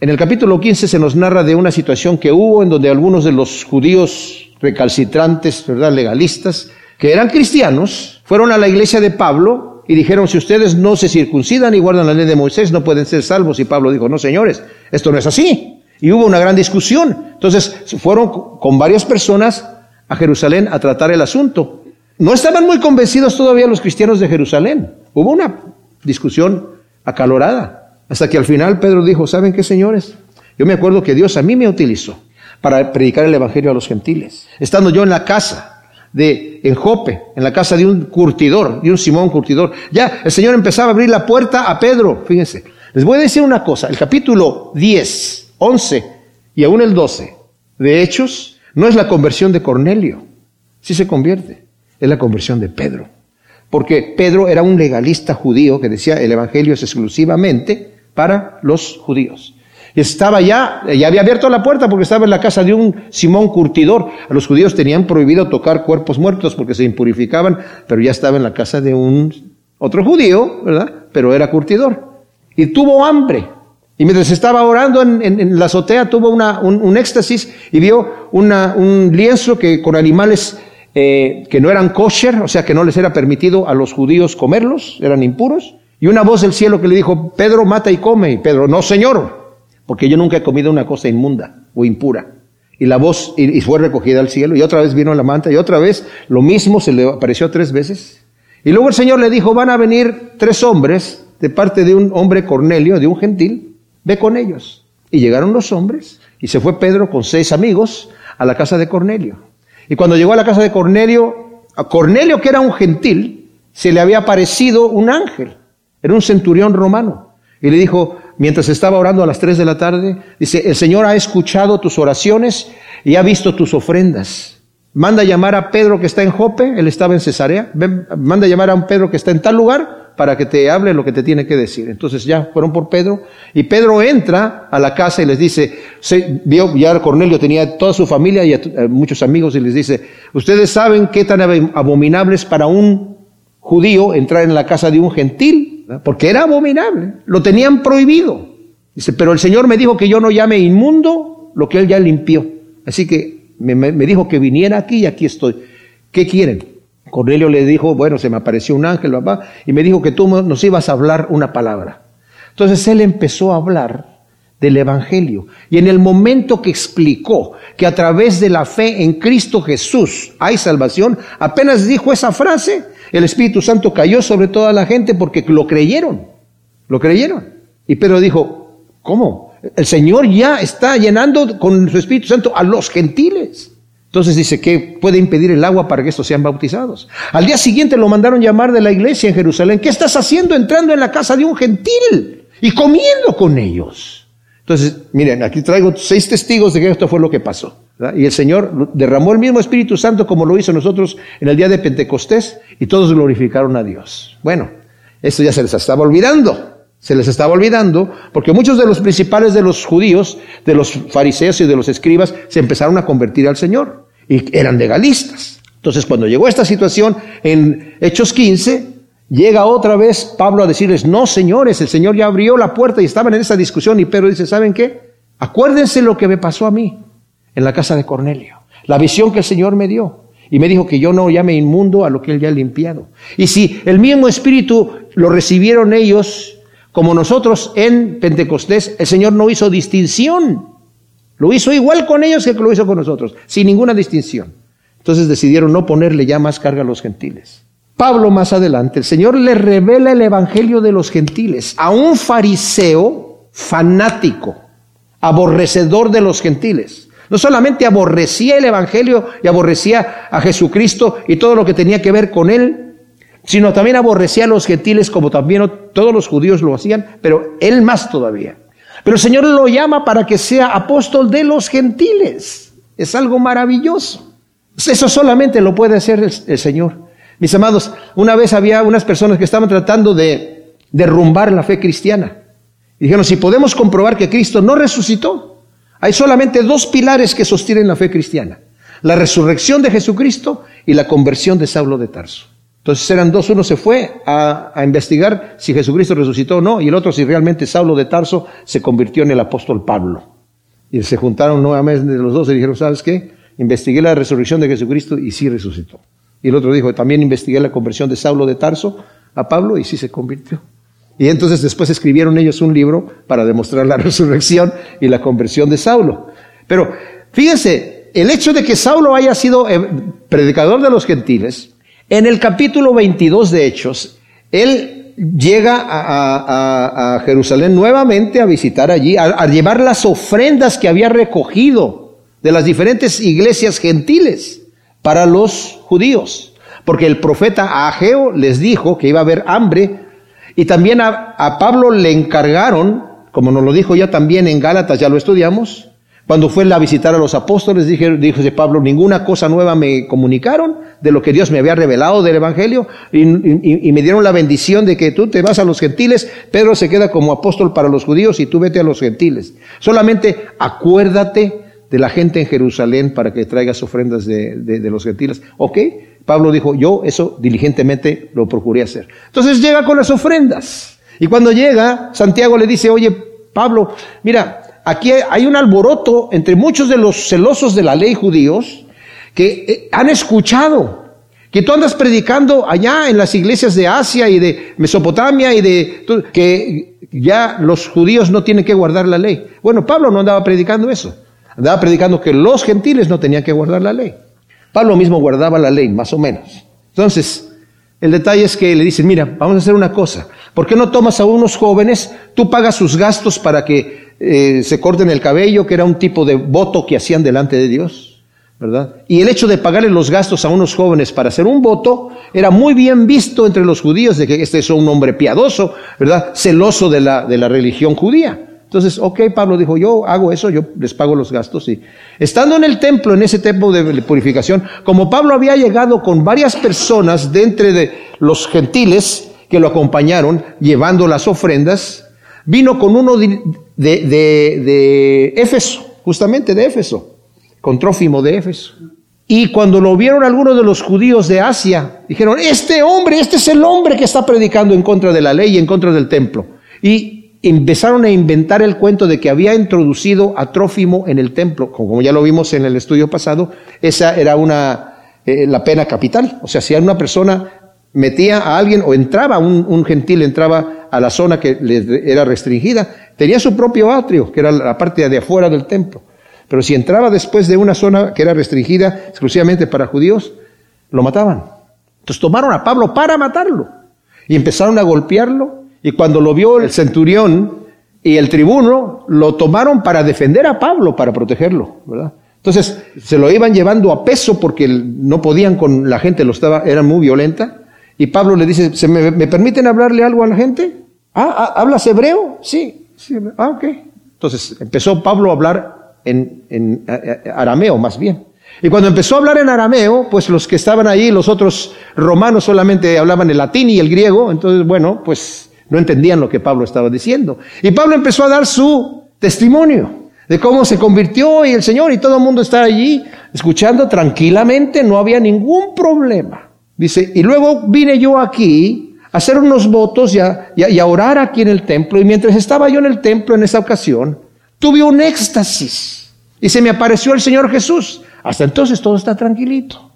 En el capítulo 15 se nos narra de una situación que hubo en donde algunos de los judíos recalcitrantes, ¿verdad? legalistas, que eran cristianos, fueron a la iglesia de Pablo y dijeron, si ustedes no se circuncidan y guardan la ley de Moisés, no pueden ser salvos. Y Pablo dijo, no, señores, esto no es así. Y hubo una gran discusión. Entonces fueron con varias personas a Jerusalén a tratar el asunto. No estaban muy convencidos todavía los cristianos de Jerusalén. Hubo una discusión acalorada. Hasta que al final Pedro dijo, ¿saben qué, señores? Yo me acuerdo que Dios a mí me utilizó para predicar el Evangelio a los gentiles. Estando yo en la casa de en Jope, en la casa de un curtidor, de un Simón curtidor. Ya el Señor empezaba a abrir la puerta a Pedro. Fíjense, les voy a decir una cosa. El capítulo 10 11 y aún el 12 de Hechos no es la conversión de Cornelio, sí se convierte, es la conversión de Pedro. Porque Pedro era un legalista judío que decía el Evangelio es exclusivamente para los judíos. Estaba ya, ya había abierto la puerta porque estaba en la casa de un Simón curtidor. A los judíos tenían prohibido tocar cuerpos muertos porque se impurificaban, pero ya estaba en la casa de un otro judío, ¿verdad? Pero era curtidor. Y tuvo hambre. Y mientras estaba orando en, la azotea tuvo un, éxtasis y vio un lienzo que con animales eh, que no eran kosher, o sea que no les era permitido a los judíos comerlos, eran impuros. Y una voz del cielo que le dijo, Pedro, mata y come. Y Pedro, no señor, porque yo nunca he comido una cosa inmunda o impura. Y la voz y, fue recogida al cielo y otra vez vino la manta y otra vez lo mismo se le apareció tres veces. Y luego el Señor le dijo, van a venir tres hombres de parte de un hombre Cornelio, de un gentil, ve con ellos. Y llegaron los hombres y se fue Pedro con seis amigos a la casa de Cornelio. Y cuando llegó a la casa de Cornelio, a Cornelio que era un gentil, se le había aparecido un ángel, era un centurión romano. Y le dijo, mientras estaba orando a las tres de la tarde, dice, el Señor ha escuchado tus oraciones y ha visto tus ofrendas. Manda llamar a Pedro que está en Jope, él estaba en Cesarea, manda llamar a un Pedro que está en tal lugar para que te hable lo que te tiene que decir. Entonces ya fueron por Pedro y Pedro entra a la casa y les dice, se, vio, ya Cornelio tenía toda su familia y muchos amigos y les dice, ustedes saben qué tan abominable es para un judío entrar en la casa de un gentil, porque era abominable, lo tenían prohibido. Dice, pero el Señor me dijo que yo no llame inmundo lo que él ya limpió. Así que me, me dijo que viniera aquí y aquí estoy. ¿Qué quieren? Cornelio le dijo, bueno, se me apareció un ángel, papá, y me dijo que tú nos ibas a hablar una palabra. Entonces él empezó a hablar del Evangelio. Y en el momento que explicó que a través de la fe en Cristo Jesús hay salvación, apenas dijo esa frase, el Espíritu Santo cayó sobre toda la gente porque lo creyeron. Lo creyeron. Y Pedro dijo, ¿cómo? El Señor ya está llenando con su Espíritu Santo a los gentiles. Entonces dice que puede impedir el agua para que estos sean bautizados. Al día siguiente lo mandaron llamar de la iglesia en Jerusalén. ¿Qué estás haciendo entrando en la casa de un gentil y comiendo con ellos? Entonces, miren, aquí traigo seis testigos de que esto fue lo que pasó. Y el Señor derramó el mismo Espíritu Santo como lo hizo nosotros en el día de Pentecostés y todos glorificaron a Dios. Bueno, esto ya se les estaba olvidando. Se les estaba olvidando porque muchos de los principales de los judíos, de los fariseos y de los escribas, se empezaron a convertir al Señor y eran legalistas. Entonces, cuando llegó esta situación en Hechos 15, Llega otra vez Pablo a decirles, no señores, el Señor ya abrió la puerta y estaban en esa discusión y Pedro dice, ¿saben qué? Acuérdense lo que me pasó a mí en la casa de Cornelio, la visión que el Señor me dio. Y me dijo que yo no llame inmundo a lo que él ya ha limpiado. Y si el mismo espíritu lo recibieron ellos, como nosotros en Pentecostés, el Señor no hizo distinción. Lo hizo igual con ellos que lo hizo con nosotros, sin ninguna distinción. Entonces decidieron no ponerle ya más carga a los gentiles. Pablo más adelante, el Señor le revela el Evangelio de los gentiles a un fariseo fanático, aborrecedor de los gentiles. No solamente aborrecía el Evangelio y aborrecía a Jesucristo y todo lo que tenía que ver con él, sino también aborrecía a los gentiles como también todos los judíos lo hacían, pero él más todavía. Pero el Señor lo llama para que sea apóstol de los gentiles. Es algo maravilloso. Eso solamente lo puede hacer el, Señor. Mis amados, una vez había unas personas que estaban tratando de derrumbar la fe cristiana. Y dijeron, si podemos comprobar que Cristo no resucitó, hay solamente dos pilares que sostienen la fe cristiana. La resurrección de Jesucristo y la conversión de Saulo de Tarso. Entonces eran dos, uno se fue a, investigar si Jesucristo resucitó o no, y el otro si realmente Saulo de Tarso se convirtió en el apóstol Pablo. Y se juntaron nuevamente los dos y dijeron, ¿sabes qué? Investigué la resurrección de Jesucristo y sí resucitó. Y el otro dijo, también investigué la conversión de Saulo de Tarso a Pablo y sí se convirtió. Y entonces después escribieron ellos un libro para demostrar la *laughs* resurrección y la conversión de Saulo. Pero fíjense, el hecho de que Saulo haya sido eh, predicador de los gentiles, en el capítulo 22 de Hechos, él llega a, Jerusalén nuevamente a visitar allí, a, llevar las ofrendas que había recogido de las diferentes iglesias gentiles para los judíos. Porque el profeta Ageo les dijo que iba a haber hambre y también a, Pablo le encargaron, como nos lo dijo ya también en Gálatas, ya lo estudiamos, cuando fue a visitar a los apóstoles, dije, dijo Pablo, ninguna cosa nueva me comunicaron de lo que Dios me había revelado del Evangelio y, me dieron la bendición de que tú te vas a los gentiles, Pedro se queda como apóstol para los judíos y tú vete a los gentiles. Solamente acuérdate de la gente en Jerusalén para que traigas ofrendas de, de los gentiles. ¿Ok? Pablo dijo, yo eso diligentemente lo procuré hacer. Entonces llega con las ofrendas. Y cuando llega, Santiago le dice, oye, Pablo, mira, aquí hay un alboroto entre muchos de los celosos de la ley judíos que eh, han escuchado que tú andas predicando allá en las iglesias de Asia y de Mesopotamia y de que ya los judíos no tienen que guardar la ley. Bueno, Pablo no andaba predicando eso. Andaba predicando que los gentiles no tenían que guardar la ley. Pablo mismo guardaba la ley, más o menos. Entonces, el detalle es que le dicen, mira, vamos a hacer una cosa. ¿Por qué no tomas a unos jóvenes? Tú pagas sus gastos para que eh, se corten el cabello, que era un tipo de voto que hacían delante de Dios, ¿verdad? Y el hecho de pagarle los gastos a unos jóvenes para hacer un voto era muy bien visto entre los judíos, de que este es un hombre piadoso, ¿verdad? Celoso de la, de la religión judía. Entonces, ok, Pablo dijo, yo hago eso, yo les pago los gastos. Y estando en el templo, en ese templo de purificación, como Pablo había llegado con varias personas de entre de los gentiles que lo acompañaron, llevando las ofrendas, vino con uno de, de, Éfeso, justamente de Éfeso, con Trófimo de Éfeso. Y cuando lo vieron algunos de los judíos de Asia, dijeron, este hombre, este es el hombre que está predicando en contra de la ley y en contra del templo. Y empezaron a inventar el cuento de que había introducido a Trófimo en el templo, como ya lo vimos en el estudio pasado, esa era una, eh, la pena capital. O sea, si una persona metía a alguien o entraba, un, gentil entraba a la zona que le era restringida, tenía su propio atrio, que era la parte de afuera del templo. Pero si entraba después de una zona que era restringida exclusivamente para judíos, lo mataban. Entonces tomaron a Pablo para matarlo y empezaron a golpearlo y cuando lo vio el centurión y el tribuno, lo tomaron para defender a Pablo, para protegerlo, ¿verdad? Entonces se lo iban llevando a peso porque no podían con la gente, lo estaba, era muy violenta. Y Pablo le dice, ¿se me, permiten hablarle algo a la gente? Ah, ah, ¿hablas hebreo? Sí, sí. Ah, ok. Entonces empezó Pablo a hablar en, en arameo más bien. Y cuando empezó a hablar en arameo, pues los que estaban ahí, los otros romanos solamente hablaban el latín y el griego, entonces bueno, pues no entendían lo que Pablo estaba diciendo. Y Pablo empezó a dar su testimonio de cómo se convirtió y el Señor y todo el mundo estaba allí escuchando tranquilamente, no había ningún problema. Dice, y luego vine yo aquí hacer unos votos y a, a orar aquí en el templo. Y mientras estaba yo en el templo en esa ocasión, tuve un éxtasis y se me apareció el Señor Jesús. Hasta entonces todo está tranquilito.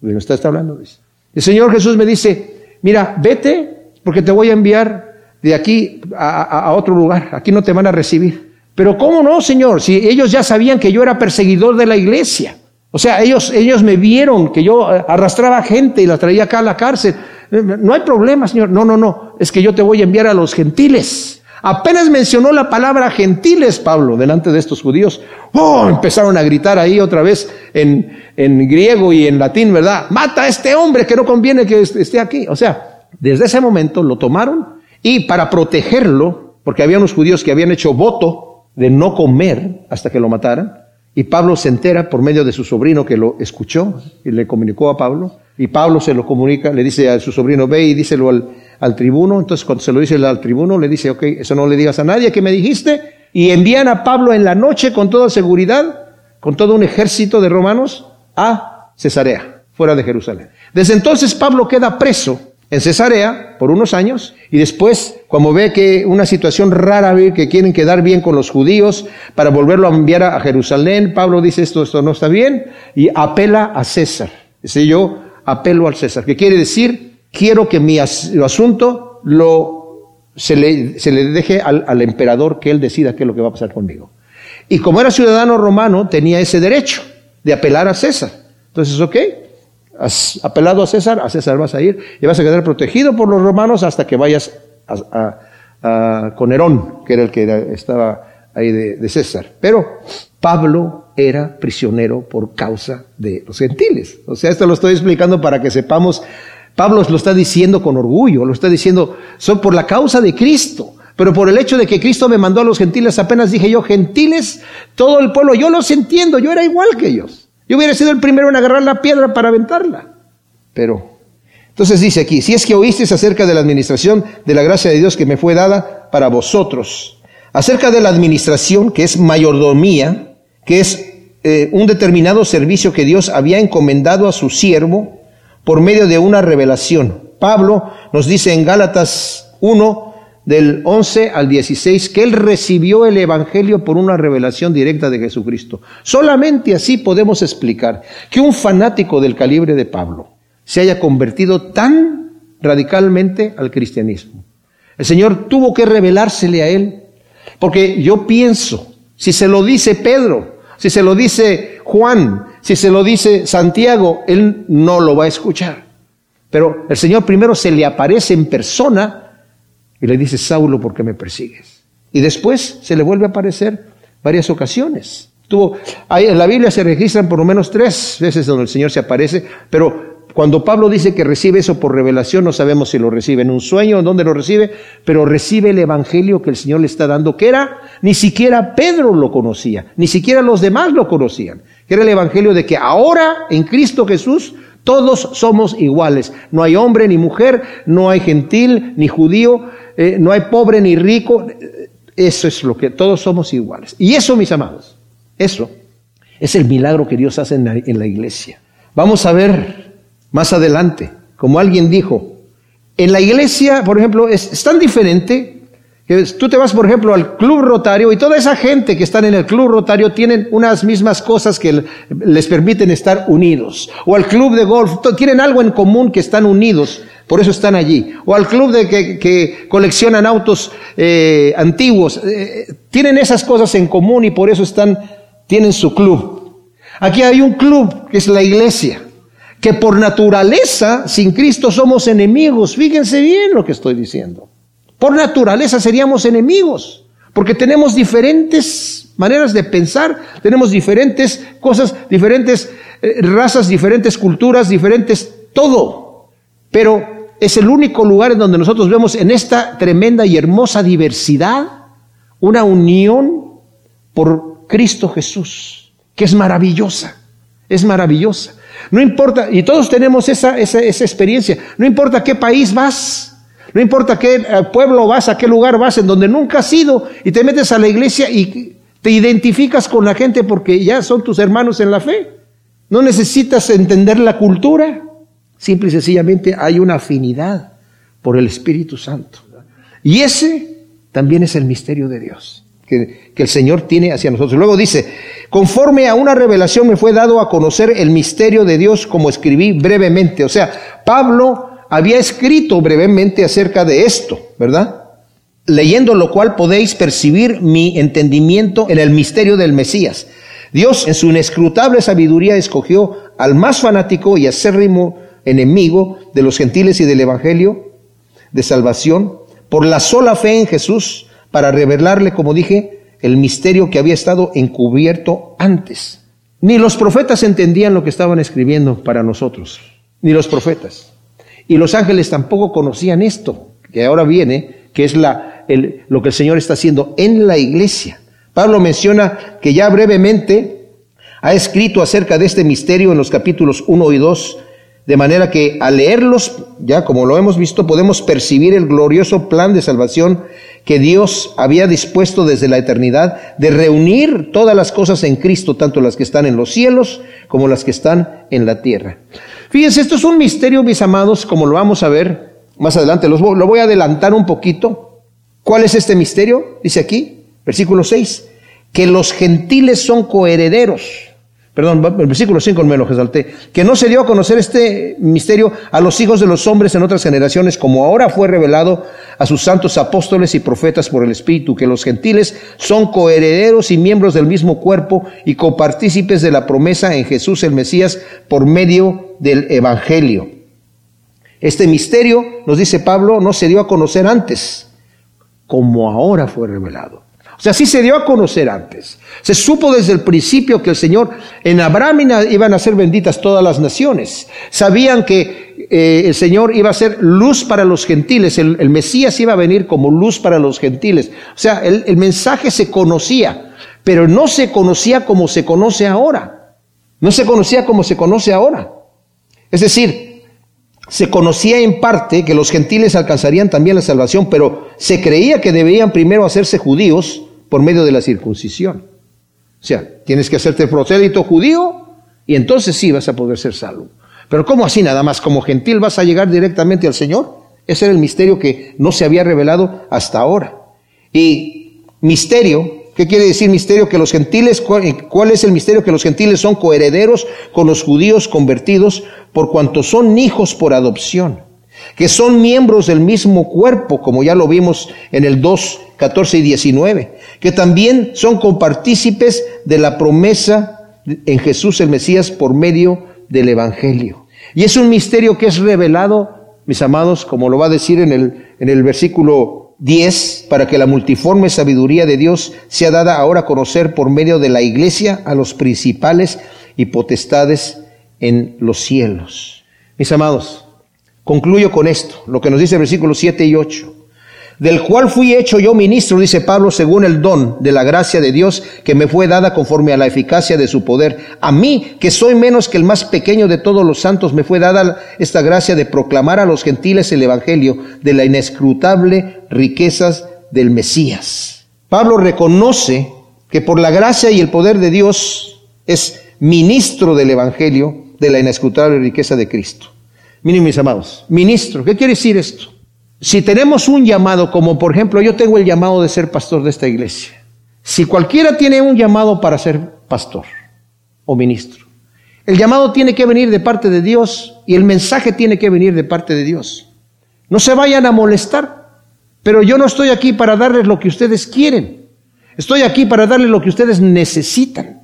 Bueno, está, está hablando. Dice. El Señor Jesús me dice, mira, vete porque te voy a enviar de aquí a, otro lugar. Aquí no te van a recibir. Pero ¿cómo no, Señor? Si ellos ya sabían que yo era perseguidor de la iglesia. O sea, ellos, ellos me vieron que yo eh, arrastraba gente y la traía acá a la cárcel. No hay problema, Señor. No, no, no. Es que yo te voy a enviar a los gentiles. Apenas mencionó la palabra gentiles, Pablo, delante de estos judíos. ¡Oh! Empezaron a gritar ahí otra vez en, en griego y en latín, ¿verdad? Mata a este hombre que no conviene que esté aquí. O sea, desde ese momento lo tomaron y para protegerlo, porque había unos judíos que habían hecho voto de no comer hasta que lo mataran, y Pablo se entera por medio de su sobrino que lo escuchó y le comunicó a Pablo, y Pablo se lo comunica, le dice a su sobrino, ve y díselo al, tribuno, entonces cuando se lo dice al tribuno, le dice, ok, eso no le digas a nadie que me dijiste, y envían a Pablo en la noche con toda seguridad, con todo un ejército de romanos, a Cesarea, fuera de Jerusalén. Desde entonces Pablo queda preso en Cesarea por unos años y después, como ve que una situación rara, que quieren quedar bien con los judíos para volverlo a enviar a Jerusalén, Pablo dice esto, esto no está bien y apela a César. Dice yo apelo al César, que quiere decir, quiero que mi asunto lo, se, le, se le deje al, al emperador que él decida qué es lo que va a pasar conmigo. Y como era ciudadano romano, tenía ese derecho de apelar a César. Entonces, ok, has apelado a César, a César vas a ir y vas a quedar protegido por los romanos hasta que vayas a, a, con Nerón, que era el que estaba ahí de, de, César. Pero Pablo era prisionero por causa de los gentiles. O sea, esto lo estoy explicando para que sepamos, Pablo lo está diciendo con orgullo, lo está diciendo, son por la causa de Cristo. Pero por el hecho de que Cristo me mandó a los gentiles, apenas dije yo, gentiles, todo el pueblo, yo los entiendo, yo era igual que ellos. Yo hubiera sido el primero en agarrar la piedra para aventarla. Pero, entonces dice aquí, si es que oísteis acerca de la administración de la gracia de Dios que me fue dada para vosotros, acerca de la administración que es mayordomía, que es eh, un determinado servicio que Dios había encomendado a su siervo por medio de una revelación. Pablo nos dice en Gálatas 1, del 11 al 16, que él recibió el Evangelio por una revelación directa de Jesucristo. Solamente así podemos explicar que un fanático del calibre de Pablo se haya convertido tan radicalmente al cristianismo. El Señor tuvo que revelársele a él, porque yo pienso, si se lo dice Pedro, si se lo dice Juan, si se lo dice Santiago, él no lo va a escuchar. Pero el Señor primero se le aparece en persona y le dice, Saulo, ¿por qué me persigues? Y después se le vuelve a aparecer varias ocasiones. Tuvo, en la Biblia se registran por lo menos tres veces donde el Señor se aparece, pero cuando Pablo dice que recibe eso por revelación, no sabemos si lo recibe en un sueño en dónde lo recibe, pero recibe el Evangelio que el Señor le está dando, que era, ni siquiera Pedro lo conocía, ni siquiera los demás lo conocían, que era el Evangelio de que ahora en Cristo Jesús todos somos iguales. No hay hombre ni mujer, no hay gentil ni judío, eh, no hay pobre ni rico, eso es lo que todos somos iguales. Y eso, mis amados, eso es el milagro que Dios hace en la, iglesia. Vamos a ver más adelante, como alguien dijo, en la iglesia, por ejemplo, es, tan diferente que tú te vas, por ejemplo, al club rotario y toda esa gente que están en el club rotario tienen unas mismas cosas que les permiten estar unidos. O al club de golf, tienen algo en común que están unidos. Por eso están allí. O al club de que, coleccionan autos eh, antiguos. Eh, tienen esas cosas en común y por eso están, tienen su club. Aquí hay un club que es la iglesia. Que por naturaleza, sin Cristo somos enemigos. Fíjense bien lo que estoy diciendo. Por naturaleza seríamos enemigos. Porque tenemos diferentes maneras de pensar, tenemos diferentes cosas, diferentes eh, razas, diferentes culturas, diferentes todo. Pero es el único lugar en donde nosotros vemos en esta tremenda y hermosa diversidad una unión por Cristo Jesús, que es maravillosa, es maravillosa. No importa, y todos tenemos esa, esa, experiencia, no importa qué país vas, no importa qué eh, pueblo vas, a qué lugar vas, en donde nunca has ido, y te metes a la iglesia y te identificas con la gente porque ya son tus hermanos en la fe. No necesitas entender la cultura. Simple y sencillamente hay una afinidad por el Espíritu Santo. Y ese también es el misterio de Dios que, que, el Señor tiene hacia nosotros. Luego dice, conforme a una revelación me fue dado a conocer el misterio de Dios como escribí brevemente. O sea, Pablo había escrito brevemente acerca de esto, ¿verdad? Leyendo lo cual podéis percibir mi entendimiento en el misterio del Mesías. Dios en su inescrutable sabiduría escogió al más fanático y acérrimo enemigo de los gentiles y del Evangelio de salvación por la sola fe en Jesús para revelarle, como dije, el misterio que había estado encubierto antes. Ni los profetas entendían lo que estaban escribiendo para nosotros, ni los profetas. Y los ángeles tampoco conocían esto, que ahora viene, que es la, el, lo que el Señor está haciendo en la iglesia. Pablo menciona que ya brevemente ha escrito acerca de este misterio en los capítulos 1 y 2 de manera que al leerlos, ya como lo hemos visto, podemos percibir el glorioso plan de salvación que Dios había dispuesto desde la eternidad de reunir todas las cosas en Cristo, tanto las que están en los cielos como las que están en la tierra. Fíjense, esto es un misterio, mis amados, como lo vamos a ver más adelante. lo voy a adelantar un poquito. ¿Cuál es este misterio? Dice aquí, versículo 6, que los gentiles son coherederos perdón, el versículo 5 me lo resalté, que no se dio a conocer este misterio a los hijos de los hombres en otras generaciones, como ahora fue revelado a sus santos apóstoles y profetas por el Espíritu, que los gentiles son coherederos y miembros del mismo cuerpo y copartícipes de la promesa en Jesús el Mesías por medio del Evangelio. Este misterio, nos dice Pablo, no se dio a conocer antes, como ahora fue revelado. O sea, sí se dio a conocer antes. Se supo desde el principio que el Señor, en Abraham iban a ser benditas todas las naciones. Sabían que eh, el Señor iba a ser luz para los gentiles, el, Mesías iba a venir como luz para los gentiles. O sea, el, el mensaje se conocía, pero no se conocía como se conoce ahora. No se conocía como se conoce ahora. Es decir, se conocía en parte que los gentiles alcanzarían también la salvación, pero se creía que debían primero hacerse judíos por medio de la circuncisión. O sea, tienes que hacerte el procedito judío y entonces sí vas a poder ser salvo. Pero ¿cómo así nada más? ¿Como gentil vas a llegar directamente al Señor? Ese era el misterio que no se había revelado hasta ahora. Y misterio, ¿qué quiere decir misterio? Que los gentiles, ¿cuál es el misterio? Que los gentiles son coherederos con los judíos convertidos por cuanto son hijos por adopción que son miembros del mismo cuerpo, como ya lo vimos en el 2, 14 y 19, que también son compartícipes de la promesa en Jesús el Mesías por medio del Evangelio. Y es un misterio que es revelado, mis amados, como lo va a decir en el, en el versículo 10, para que la multiforme sabiduría de Dios sea dada ahora a conocer por medio de la iglesia a los principales y potestades en los cielos. Mis amados, Concluyo con esto, lo que nos dice el versículo 7 y 8. Del cual fui hecho yo ministro, dice Pablo, según el don de la gracia de Dios que me fue dada conforme a la eficacia de su poder. A mí, que soy menos que el más pequeño de todos los santos, me fue dada esta gracia de proclamar a los gentiles el Evangelio de la inescrutable riquezas del Mesías. Pablo reconoce que por la gracia y el poder de Dios es ministro del Evangelio de la inescrutable riqueza de Cristo. Miren mis amados, ministro, ¿qué quiere decir esto? Si tenemos un llamado, como por ejemplo yo tengo el llamado de ser pastor de esta iglesia, si cualquiera tiene un llamado para ser pastor o ministro, el llamado tiene que venir de parte de Dios y el mensaje tiene que venir de parte de Dios. No se vayan a molestar, pero yo no estoy aquí para darles lo que ustedes quieren, estoy aquí para darles lo que ustedes necesitan.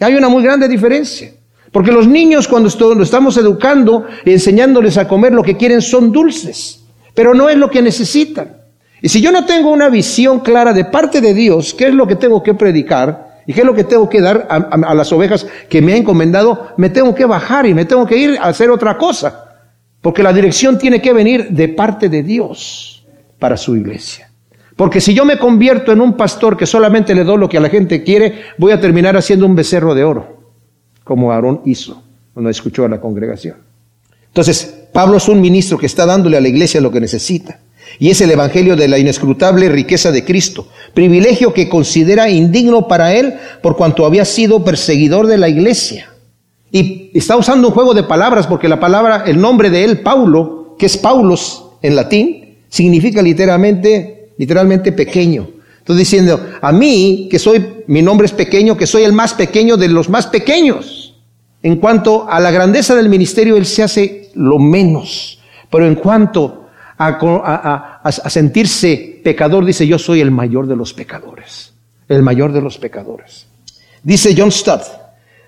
Hay una muy grande diferencia. Porque los niños cuando estamos educando y enseñándoles a comer lo que quieren son dulces, pero no es lo que necesitan. Y si yo no tengo una visión clara de parte de Dios, qué es lo que tengo que predicar y qué es lo que tengo que dar a, a las ovejas que me ha encomendado, me tengo que bajar y me tengo que ir a hacer otra cosa. Porque la dirección tiene que venir de parte de Dios para su iglesia. Porque si yo me convierto en un pastor que solamente le doy lo que a la gente quiere, voy a terminar haciendo un becerro de oro como Aarón hizo cuando escuchó a la congregación. Entonces, Pablo es un ministro que está dándole a la iglesia lo que necesita. Y es el Evangelio de la inescrutable riqueza de Cristo, privilegio que considera indigno para él por cuanto había sido perseguidor de la iglesia. Y está usando un juego de palabras porque la palabra, el nombre de él, Paulo, que es Paulos en latín, significa literalmente, literalmente pequeño. Estoy diciendo, a mí, que soy, mi nombre es pequeño, que soy el más pequeño de los más pequeños. En cuanto a la grandeza del ministerio, Él se hace lo menos. Pero en cuanto a, sentirse pecador, dice, yo soy el mayor de los pecadores. El mayor de los pecadores. Dice John Stott,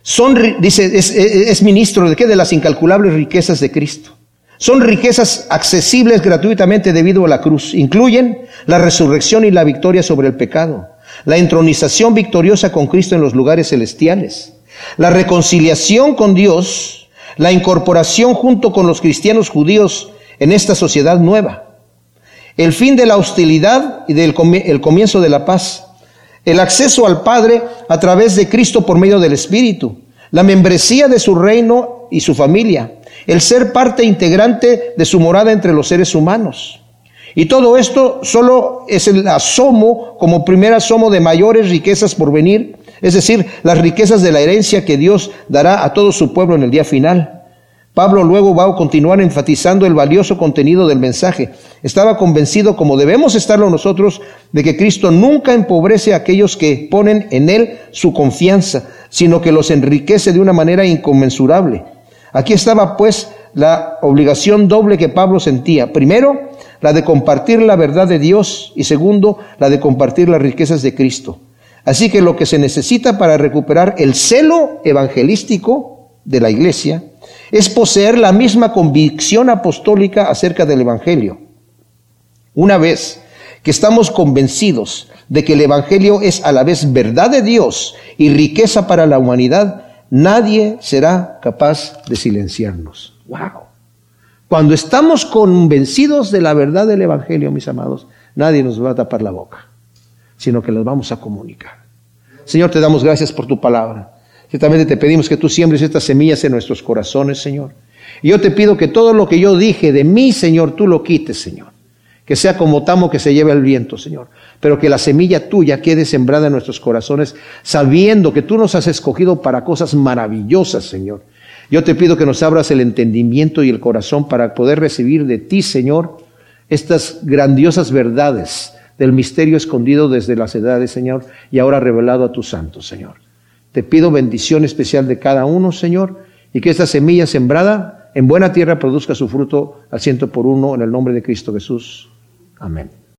son, dice, es, ministro de qué? De las incalculables riquezas de Cristo. Son riquezas accesibles gratuitamente debido a la cruz. Incluyen la resurrección y la victoria sobre el pecado, la entronización victoriosa con Cristo en los lugares celestiales, la reconciliación con Dios, la incorporación junto con los cristianos judíos en esta sociedad nueva, el fin de la hostilidad y del el comienzo de la paz, el acceso al Padre a través de Cristo por medio del Espíritu, la membresía de su reino y su familia, el ser parte integrante de su morada entre los seres humanos. Y todo esto solo es el asomo, como primer asomo de mayores riquezas por venir, es decir, las riquezas de la herencia que Dios dará a todo su pueblo en el día final. Pablo luego va a continuar enfatizando el valioso contenido del mensaje. Estaba convencido, como debemos estarlo nosotros, de que Cristo nunca empobrece a aquellos que ponen en Él su confianza, sino que los enriquece de una manera inconmensurable. Aquí estaba pues la obligación doble que Pablo sentía. Primero, la de compartir la verdad de Dios y segundo, la de compartir las riquezas de Cristo. Así que lo que se necesita para recuperar el celo evangelístico de la iglesia es poseer la misma convicción apostólica acerca del Evangelio. Una vez que estamos convencidos de que el Evangelio es a la vez verdad de Dios y riqueza para la humanidad, nadie será capaz de silenciarnos. ¡Wow! Cuando estamos convencidos de la verdad del Evangelio, mis amados, nadie nos va a tapar la boca, sino que los vamos a comunicar. Señor, te damos gracias por tu palabra. Ciertamente te pedimos que tú siembres estas semillas en nuestros corazones, Señor. Y yo te pido que todo lo que yo dije de mí, Señor, tú lo quites, Señor. Que sea como tamo que se lleve al viento, Señor. Pero que la semilla tuya quede sembrada en nuestros corazones, sabiendo que tú nos has escogido para cosas maravillosas, Señor. Yo te pido que nos abras el entendimiento y el corazón para poder recibir de ti, Señor, estas grandiosas verdades del misterio escondido desde las edades, Señor, y ahora revelado a tus santos, Señor. Te pido bendición especial de cada uno, Señor, y que esta semilla sembrada en buena tierra produzca su fruto al ciento por uno en el nombre de Cristo Jesús. Amén.